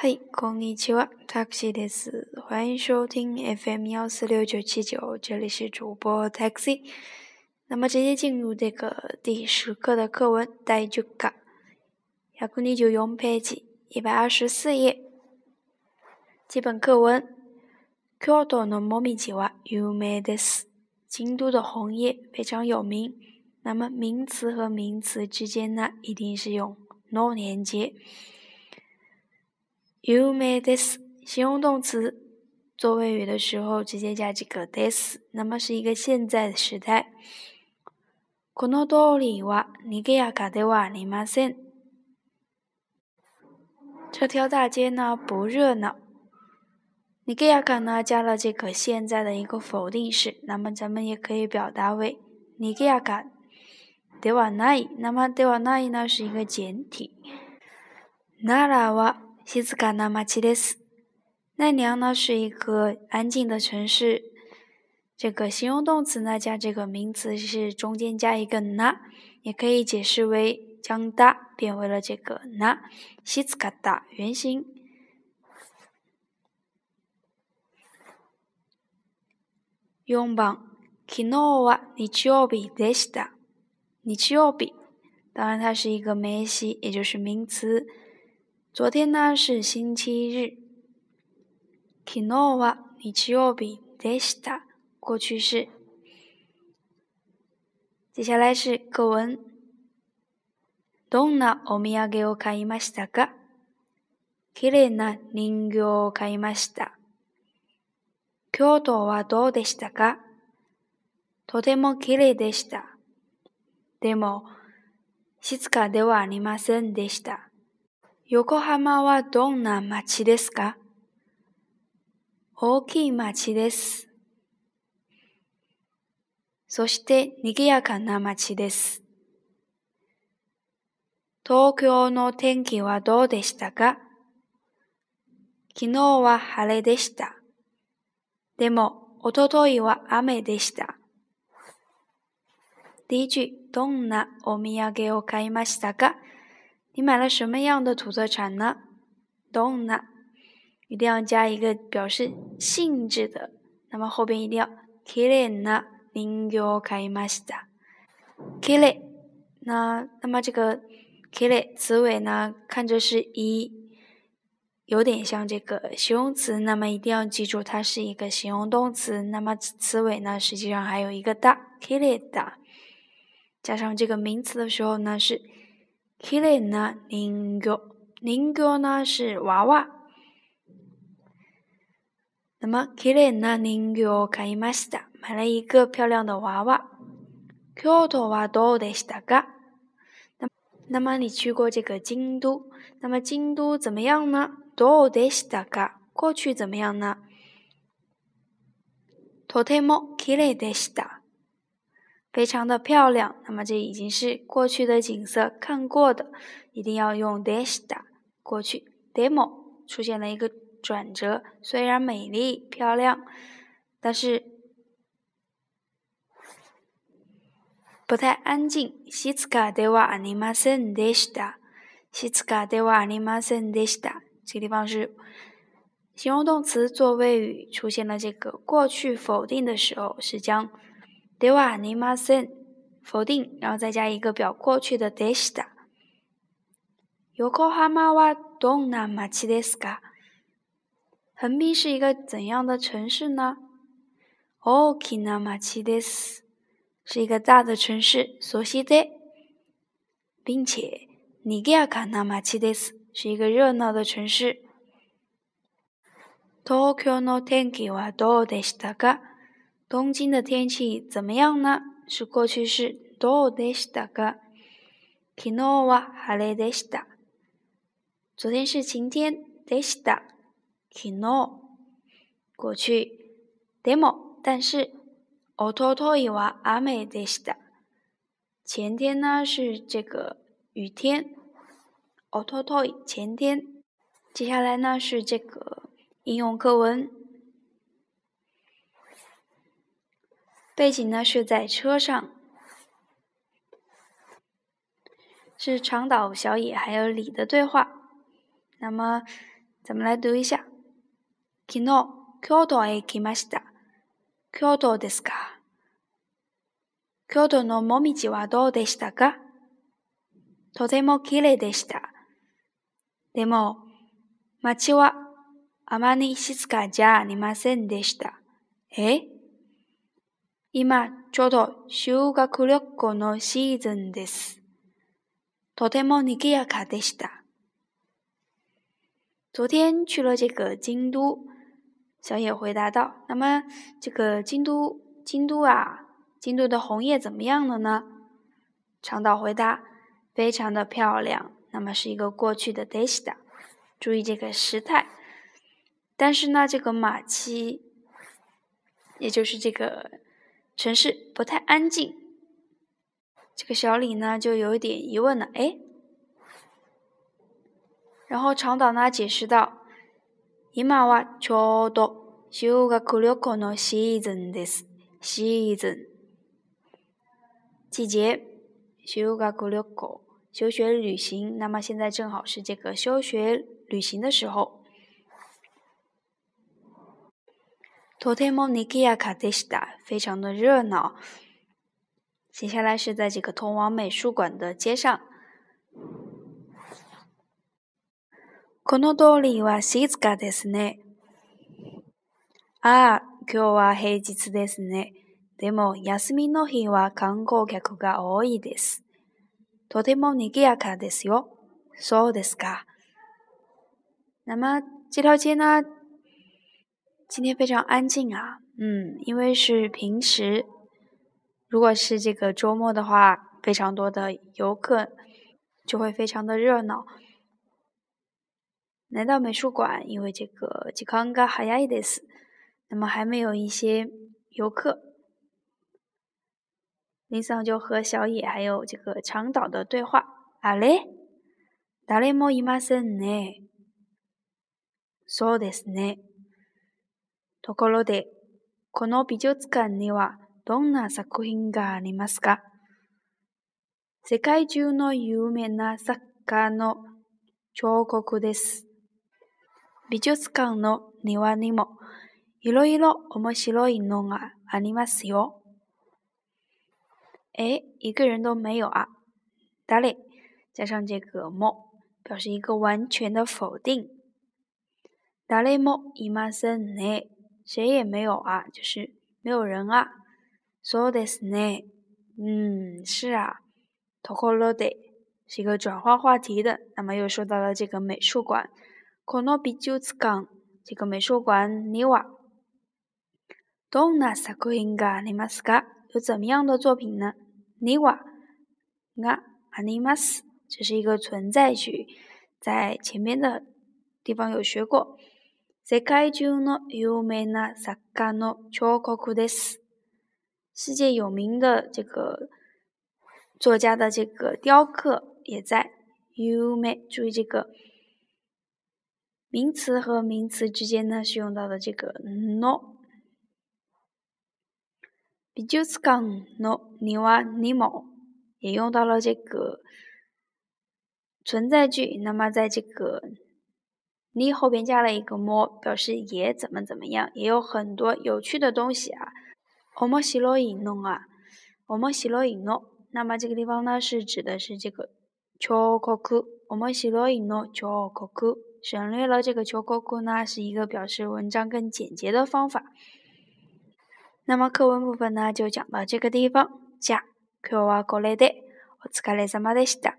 嗨，光年之外，taxi 的是，欢迎收听 FM 幺四六九七九，这里是主播 taxi。那么，直接进入这个第十课的课文第九课，要不你就用笔记，一百二十四页。基本课文，Kyoto 的莫名其妙有名的，京都的红叶非常有名。那么，名词和名词之间呢，一定是用“ n 那”连接。You made this，形容动词做谓语的时候，直接加这个 this。那么是一个现在的时态。この通りは、人気やがないわ、人まっせ。这条大街呢不热闹。人気亚卡呢加了这个现在的一个否定式，那么咱们也可以表达为人気亚卡ないではない。那么ではない呢是一个简体。ならは西子卡纳马奇德斯奈良呢是一个安静的城市。这个形容动词呢加这个名词是中间加一个ナ，也可以解释为将ダ变为了这个ナ西子卡ダ原形。四番，昨日は日曜日でした。日曜日，当然它是一个美系，也就是名词。昨天呢是星期日。昨日は日曜日でした。过去式。接下来是课文。どんなお土産を買いましたか綺麗な人形を買いました。京都はどうでしたかとても綺麗でした。でも、静かではありませんでした。横浜はどんな街ですか大きい街です。そして賑やかな街です。東京の天気はどうでしたか昨日は晴れでした。でも、おとといは雨でした。DJ、どんなお土産を買いましたか你买了什么样的土特产呢？Dona，一定要加一个表示性质的，那么后边一定要 kirenda ningyo k a i m a s t a k i l e 那那么这个 kire 词尾呢看着是一，有点像这个形容词，那么一定要记住它是一个形容动词。那么词尾呢实际上还有一个 da kireda，加上这个名词的时候呢是。g o n i n 人 o 呢是娃娃。那么去了那人教可以买啥？买了一个漂亮的娃娃。京都はどうでしたか？那么你去过这个京都，那么京都怎么样呢？どうでしたか？过去怎么样呢？とてもきれでした。非常的漂亮，那么这已经是过去的景色，看过的，一定要用 s した。过去 demo 出现了一个转折，虽然美丽漂亮，但是不太安静。卡德瓦で尼あ森ませんでし西斯卡德瓦は尼り森 d ん s した。这个地方是形容动词做谓语，出现了这个过去否定的时候，是将。对吧？你嘛生否定，然后再加一个表过去的でした。横滨是一个怎样的城市呢？大きなまちです，是一个大的城市。そして、人気やかな街です，是一个热闹的城市。東京の天気はどうでしたか？东京的天气怎么样呢？是过去式。昨日は晴天。昨天是晴天。昨日过去。但是前天呢是这个雨天。前天。接下来呢是这个应用课文。背景呢是在车上，是长岛小野还有李的对话。那么，咱们来读一下。昨日、京都へきました。京都ですか。京都の道はどうでしたか。とてもきれいでした。でも、町はあまり静かじゃありませんでした。え？今朝度修学旅行のシーズンです。とても賑やかでした。昨天去了这个京都，小野回答道。那么这个京都，京都啊，京都的红叶怎么样了呢？长岛回答，非常的漂亮。那么是一个过去的でした，注意这个时态。但是呢，这个马七，也就是这个。城市不太安静，这个小李呢就有点疑问了，哎，然后长岛呢解释道：“今はちょうど休が来るこのシーズンです、シーズン，季节，修が来るこ，休学旅行，那么现在正好是这个休学旅行的时候。とてもにぎやかでした。非常的热闹。接下来是在这个通往美术馆的街上。この通りは静かですね。ああ、今日は平日ですね。でも休みの日は観光客が多いです。とてもにぎやかですよ。そうですか？那么这条街呢？今天非常安静啊，嗯，因为是平时。如果是这个周末的话，非常多的游客就会非常的热闹。来到美术馆，因为这个 “GKHAJDES”，那么还没有一些游客。林桑就和小野还有这个长岛的对话：“阿嘞，誰もいませんね。そうですね。”ところで、この美術館にはどんな作品がありますか世界中の有名な作家の彫刻です。美術館の庭にもいろいろ面白いのがありますよ。え、一个人都没有啊！誰加上这个も，表示一个完全的否定。誰もいませんね。谁也没有啊，就是没有人啊。So t 所有的室内，嗯，是啊。Toko lo de 是一个转换话题的，那么又说到了这个美术馆。Konobi jutsu ga 这个美术馆你哇，Dona sakuga animasa 有怎么样的作品呢？你哇，ga a n i m a s 这是一个存在句，在前面的地方有学过。世界中の有名な作家の彫刻です。世界有名的这个作家的这个雕刻也在。有名，注意这个名词和名词之间呢是用到的这个 no。美術館の庭にも也用到了这个存在句。那么在这个后边加了一个“么”，表示也怎么怎么样，也有很多有趣的东西啊。我们喜罗伊弄啊，我们喜罗伊弄。那么这个地方呢，是指的是这个巧克力。我们喜罗伊侬巧克力，省略了这个巧克力，呢，是一个表示文章更简洁的方法。那么课文部分呢，就讲到这个地方。じゃ、今日はこれで、お疲れ様でした。